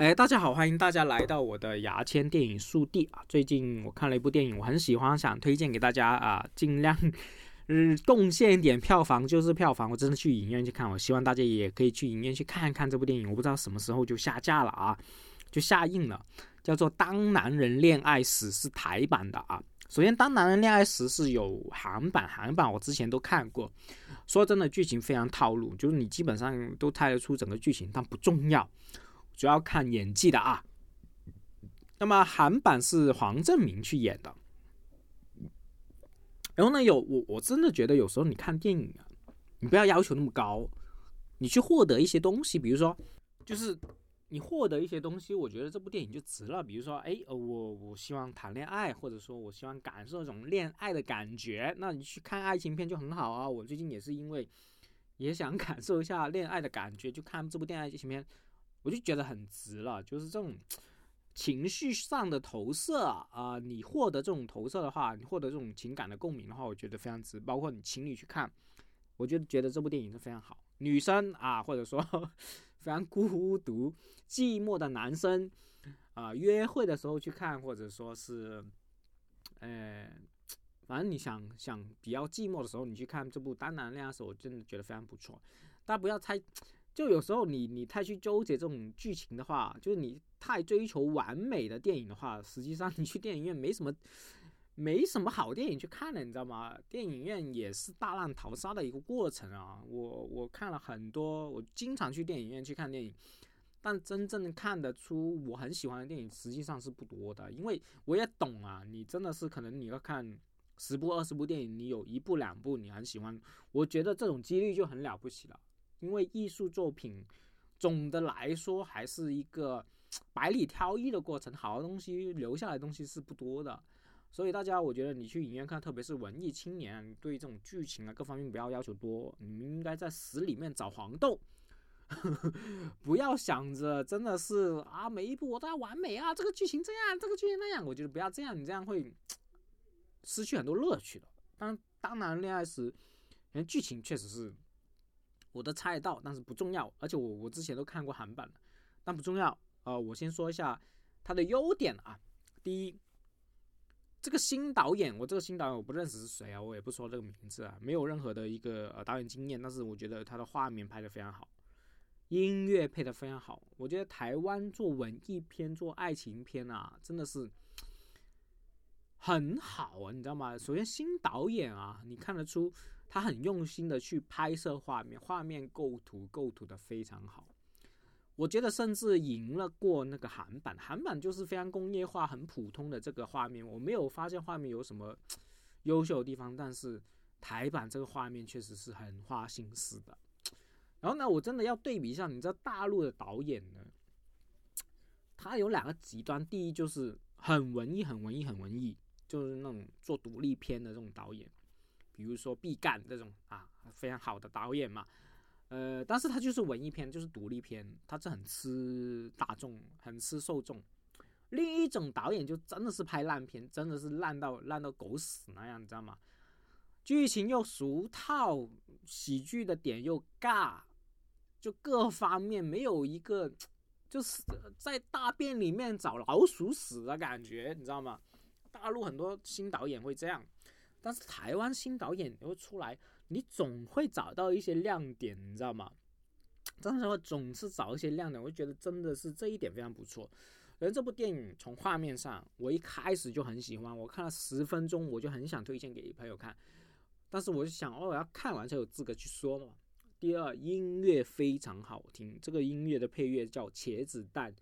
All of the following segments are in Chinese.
哎，大家好，欢迎大家来到我的牙签电影速递啊！最近我看了一部电影，我很喜欢，想推荐给大家啊，尽量嗯贡献一点票房就是票房。我真的去影院去看，我希望大家也可以去影院去看一看这部电影。我不知道什么时候就下架了啊，就下映了，叫做《当男人恋爱时》，是台版的啊。首先，《当男人恋爱时》是有韩版，韩版我之前都看过。说真的，剧情非常套路，就是你基本上都猜得出整个剧情，但不重要。主要看演技的啊，那么韩版是黄正明去演的，然后呢，有我我真的觉得有时候你看电影啊，你不要要求那么高，你去获得一些东西，比如说就是你获得一些东西，我觉得这部电影就值了。比如说，哎，我我希望谈恋爱，或者说我希望感受这种恋爱的感觉，那你去看爱情片就很好啊。我最近也是因为也想感受一下恋爱的感觉，就看这部电爱情片。我就觉得很值了，就是这种情绪上的投射啊，你获得这种投射的话，你获得这种情感的共鸣的话，我觉得非常值。包括你情侣去看，我就觉得这部电影是非常好。女生啊，或者说 非常孤独、寂寞的男生啊，约会的时候去看，或者说是，呃，反正你想想比较寂寞的时候，你去看这部《单男恋爱时候》，我真的觉得非常不错。大家不要猜。就有时候你你太去纠结这种剧情的话，就是你太追求完美的电影的话，实际上你去电影院没什么没什么好电影去看了，你知道吗？电影院也是大浪淘沙的一个过程啊。我我看了很多，我经常去电影院去看电影，但真正看得出我很喜欢的电影实际上是不多的，因为我也懂啊，你真的是可能你要看十部二十部电影，你有一部两部你很喜欢，我觉得这种几率就很了不起了。因为艺术作品总的来说还是一个百里挑一的过程，好的东西留下来的东西是不多的，所以大家我觉得你去影院看，特别是文艺青年，对这种剧情啊各方面不要要求多，你们应该在屎里面找黄豆，不要想着真的是啊每一部我都要完美啊，这个剧情这样，这个剧情那样，我觉得不要这样，你这样会失去很多乐趣的。当当然恋爱时，剧情确实是。我都猜得到，但是不重要。而且我我之前都看过韩版的，但不重要。呃，我先说一下它的优点啊。第一，这个新导演，我这个新导演我不认识是谁啊，我也不说这个名字啊，没有任何的一个呃导演经验。但是我觉得他的画面拍的非常好，音乐配的非常好。我觉得台湾做文艺片、做爱情片啊，真的是很好啊，你知道吗？首先新导演啊，你看得出。他很用心的去拍摄画面，画面构图构图的非常好，我觉得甚至赢了过那个韩版。韩版就是非常工业化、很普通的这个画面，我没有发现画面有什么 优秀的地方。但是台版这个画面确实是很花心思的。然后呢，我真的要对比一下，你知道大陆的导演呢，他有两个极端，第一就是很文艺、很文艺、很文艺，就是那种做独立片的这种导演。比如说毕赣这种啊，非常好的导演嘛，呃，但是他就是文艺片，就是独立片，他是很吃大众，很吃受众。另一种导演就真的是拍烂片，真的是烂到烂到狗屎那样，你知道吗？剧情又俗套，喜剧的点又尬，就各方面没有一个，就是在大便里面找老鼠屎的感觉，你知道吗？大陆很多新导演会这样。但是台湾新导演又出来，你总会找到一些亮点，你知道吗？真的会总是找一些亮点，我就觉得真的是这一点非常不错。而这部电影从画面上，我一开始就很喜欢，我看了十分钟，我就很想推荐给朋友看。但是我就想，哦，我要看完才有资格去说嘛。第二，音乐非常好听，这个音乐的配乐叫《茄子蛋》。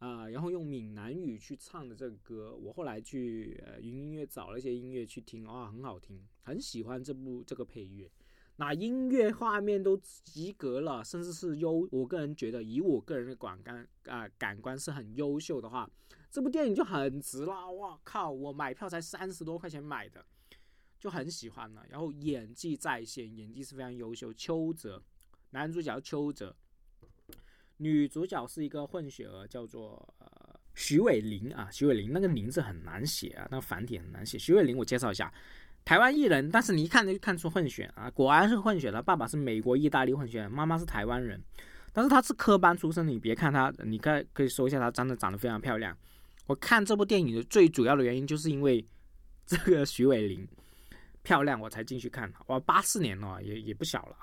啊，然后用闽南语去唱的这个歌，我后来去呃云音乐找了一些音乐去听，哇，很好听，很喜欢这部这个配乐。那音乐画面都及格了，甚至是优，我个人觉得以我个人的感官啊感官是很优秀的话，这部电影就很值了。哇靠，我买票才三十多块钱买的，就很喜欢了。然后演技在线，演技是非常优秀。邱泽，男主角邱泽。女主角是一个混血儿，叫做呃徐伟玲啊，徐伟玲那个名字很难写啊，那个繁体很难写。徐伟玲，我介绍一下，台湾艺人，但是你一看就看出混血啊，果然是混血的，爸爸是美国意大利混血，妈妈是台湾人。但是她是科班出身，你别看她，你可可以说一下她真的长得非常漂亮。我看这部电影的最主要的原因，就是因为 这个徐伟玲漂亮，我才进去看。哇，八四年了，也也不小了。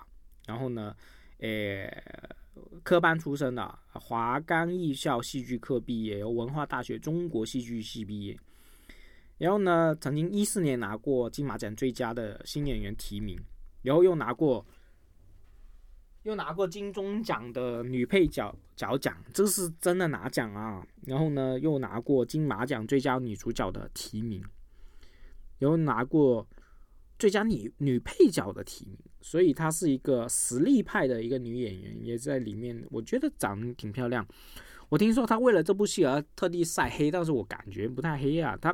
然后呢，呃，科班出身的，华冈艺校戏剧科毕业，由文化大学中国戏剧系毕业。然后呢，曾经一四年拿过金马奖最佳的新演员提名，然后又拿过。又拿过金钟奖的女配角角奖，这是真的拿奖啊！然后呢，又拿过金马奖最佳女主角的提名，然后拿过最佳女女配角的提名，所以她是一个实力派的一个女演员，也在里面，我觉得长得挺漂亮。我听说她为了这部戏而特地晒黑，但是我感觉不太黑啊，她。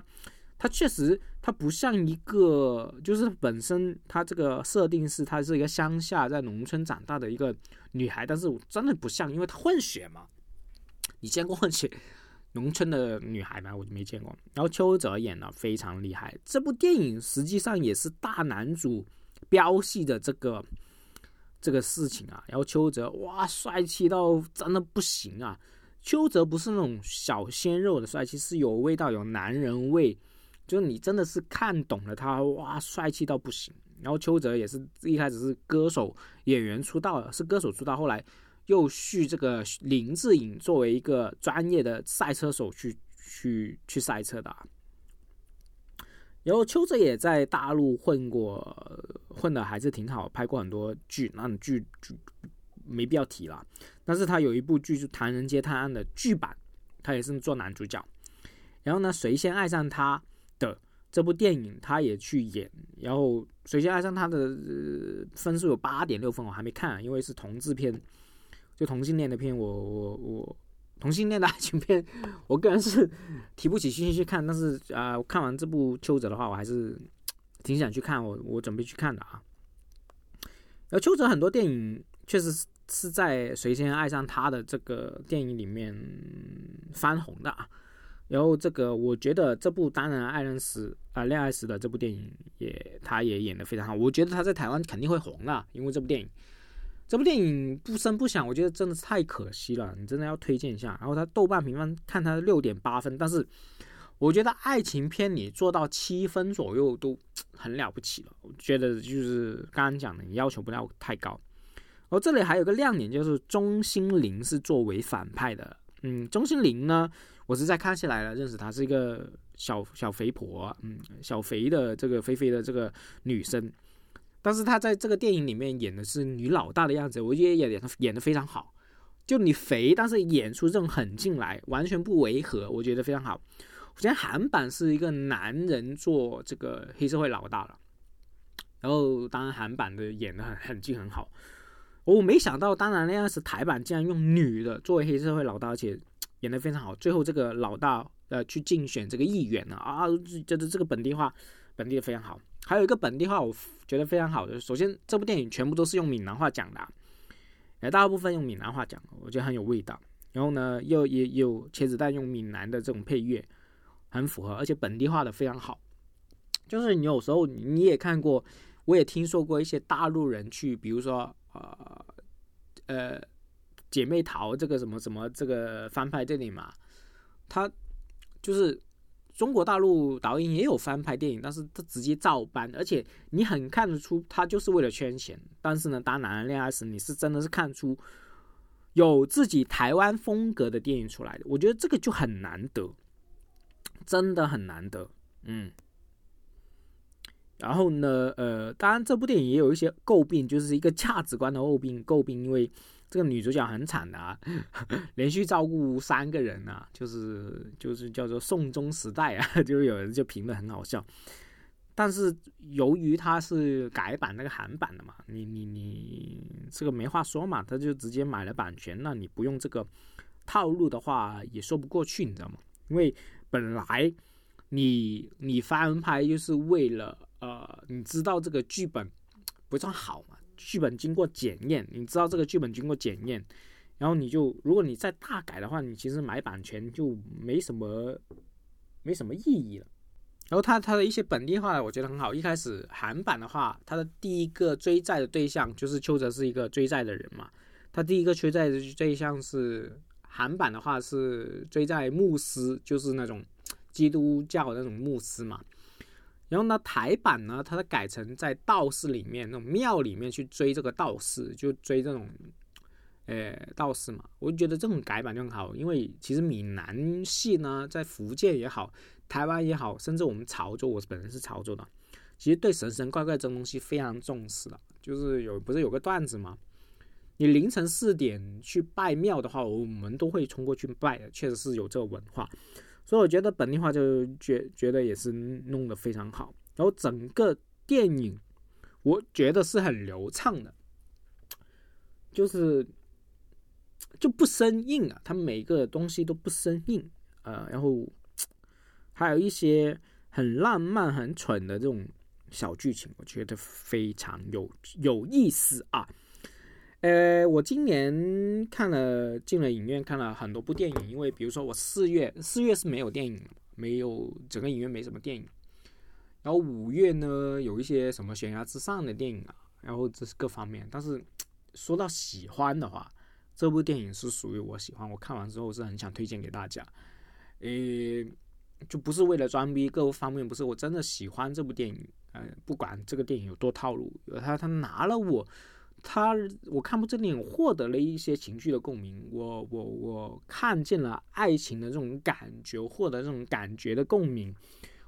她确实，她不像一个，就是本身她这个设定是她是一个乡下在农村长大的一个女孩，但是我真的不像，因为她混血嘛。你见过混血农村的女孩吗？我就没见过。然后邱泽演的非常厉害，这部电影实际上也是大男主飙戏的这个这个事情啊。然后邱泽哇，帅气到真的不行啊！邱泽不是那种小鲜肉的帅气，是有味道，有男人味。就是你真的是看懂了他，哇，帅气到不行。然后邱泽也是一开始是歌手演员出道的，是歌手出道，后来又续这个林志颖作为一个专业的赛车手去去去赛车的。然后邱泽也在大陆混过，混的还是挺好，拍过很多剧，那种剧没必要提了。但是他有一部剧就《唐人街探案》的剧版，他也是做男主角。然后呢，谁先爱上他？的这部电影，他也去演，然后《谁先爱上他》的分数有八点六分，我还没看，因为是同志片，就同性恋的片，我我我同性恋的爱情片，我个人是提不起兴趣去看，但是啊，看完这部《邱泽》的话，我还是挺想去看，我我准备去看的啊。然后邱泽很多电影确实是在《谁先爱上他》的这个电影里面翻红的啊。然后这个，我觉得这部当然爱人时啊恋爱时的这部电影也，他也演得非常好。我觉得他在台湾肯定会红的，因为这部电影，这部电影不声不响，我觉得真的是太可惜了。你真的要推荐一下。然后他豆瓣评分看他六点八分，但是我觉得爱情片你做到七分左右都 很了不起了。我觉得就是刚刚讲的，你要求不要太高。然后这里还有个亮点，就是钟欣凌是作为反派的。嗯，钟欣凌呢？我是在看起来了，认识她是一个小小肥婆，嗯，小肥的这个肥肥的这个女生，但是她在这个电影里面演的是女老大的样子，我觉得演的演的非常好。就你肥，但是演出这种狠劲来，完全不违和，我觉得非常好。我觉得韩版是一个男人做这个黑社会老大了，然后当然韩版的演的很狠劲很好。我没想到，当然那样是台版竟然用女的作为黑社会老大，而且。演的非常好，最后这个老大呃去竞选这个议员了啊，觉得这个本地化本地的非常好。还有一个本地化，我觉得非常好的，首先这部电影全部都是用闽南话讲的，呃，大部分用闽南话讲，我觉得很有味道。然后呢，又也有茄子蛋用闽南的这种配乐，很符合，而且本地化的非常好。就是你有时候你也看过，我也听说过一些大陆人去，比如说呃呃。姐妹淘这个什么什么这个翻拍电影嘛，他就是中国大陆导演也有翻拍电影，但是他直接照搬，而且你很看得出他就是为了圈钱。但是呢，当男人恋爱时，你是真的是看出有自己台湾风格的电影出来的，我觉得这个就很难得，真的很难得。嗯，然后呢，呃，当然这部电影也有一些诟病，就是一个价值观的诟病，诟病因为。这个女主角很惨的啊，连续照顾三个人啊，就是就是叫做宋中时代啊，就有人就评的很好笑。但是由于它是改版那个韩版的嘛，你你你这个没话说嘛，他就直接买了版权，那你不用这个套路的话也说不过去，你知道吗？因为本来你你翻拍就是为了呃，你知道这个剧本不算好嘛。剧本经过检验，你知道这个剧本经过检验，然后你就如果你再大改的话，你其实买版权就没什么没什么意义了。然后他他的一些本地化，我觉得很好。一开始韩版的话，他的第一个追债的对象就是邱泽是一个追债的人嘛，他第一个追债的对象是韩版的话是追债牧师，就是那种基督教那种牧师嘛。然后呢，台版呢，它改成在道士里面那种庙里面去追这个道士，就追这种，呃，道士嘛。我就觉得这种改版就很好，因为其实闽南戏呢，在福建也好，台湾也好，甚至我们潮州，我本人是潮州的，其实对神神怪怪这种东西非常重视的。就是有不是有个段子吗？你凌晨四点去拜庙的话，我们都会冲过去拜的，确实是有这个文化。所以我觉得本地化就觉觉得也是弄得非常好。然后整个电影，我觉得是很流畅的，就是就不生硬啊，它每个东西都不生硬，呃，然后还有一些很浪漫、很蠢的这种小剧情，我觉得非常有有意思啊。呃，我今年看了进了影院看了很多部电影，因为比如说我四月四月是没有电影，没有整个影院没什么电影。然后五月呢有一些什么悬崖之上的电影啊，然后这是各方面。但是说到喜欢的话，这部电影是属于我喜欢，我看完之后是很想推荐给大家。呃，就不是为了装逼，各方面不是，我真的喜欢这部电影。呃，不管这个电影有多套路，他他拿了我。他，我看部这电影获得了一些情绪的共鸣，我我我看见了爱情的这种感觉，获得这种感觉的共鸣，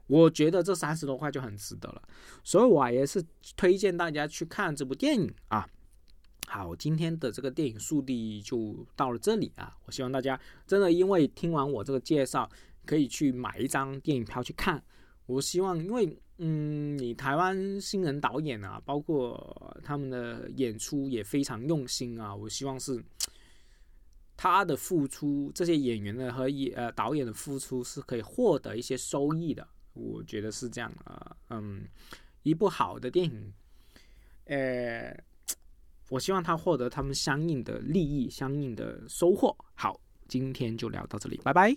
我觉得这三十多块就很值得了，所以我也是推荐大家去看这部电影啊。好，今天的这个电影速递就到了这里啊，我希望大家真的因为听完我这个介绍，可以去买一张电影票去看。我希望，因为。嗯，你台湾新人导演啊，包括他们的演出也非常用心啊。我希望是他的付出，这些演员的和演呃导演的付出是可以获得一些收益的。我觉得是这样啊。嗯，一部好的电影，呃，我希望他获得他们相应的利益、相应的收获。好，今天就聊到这里，拜拜。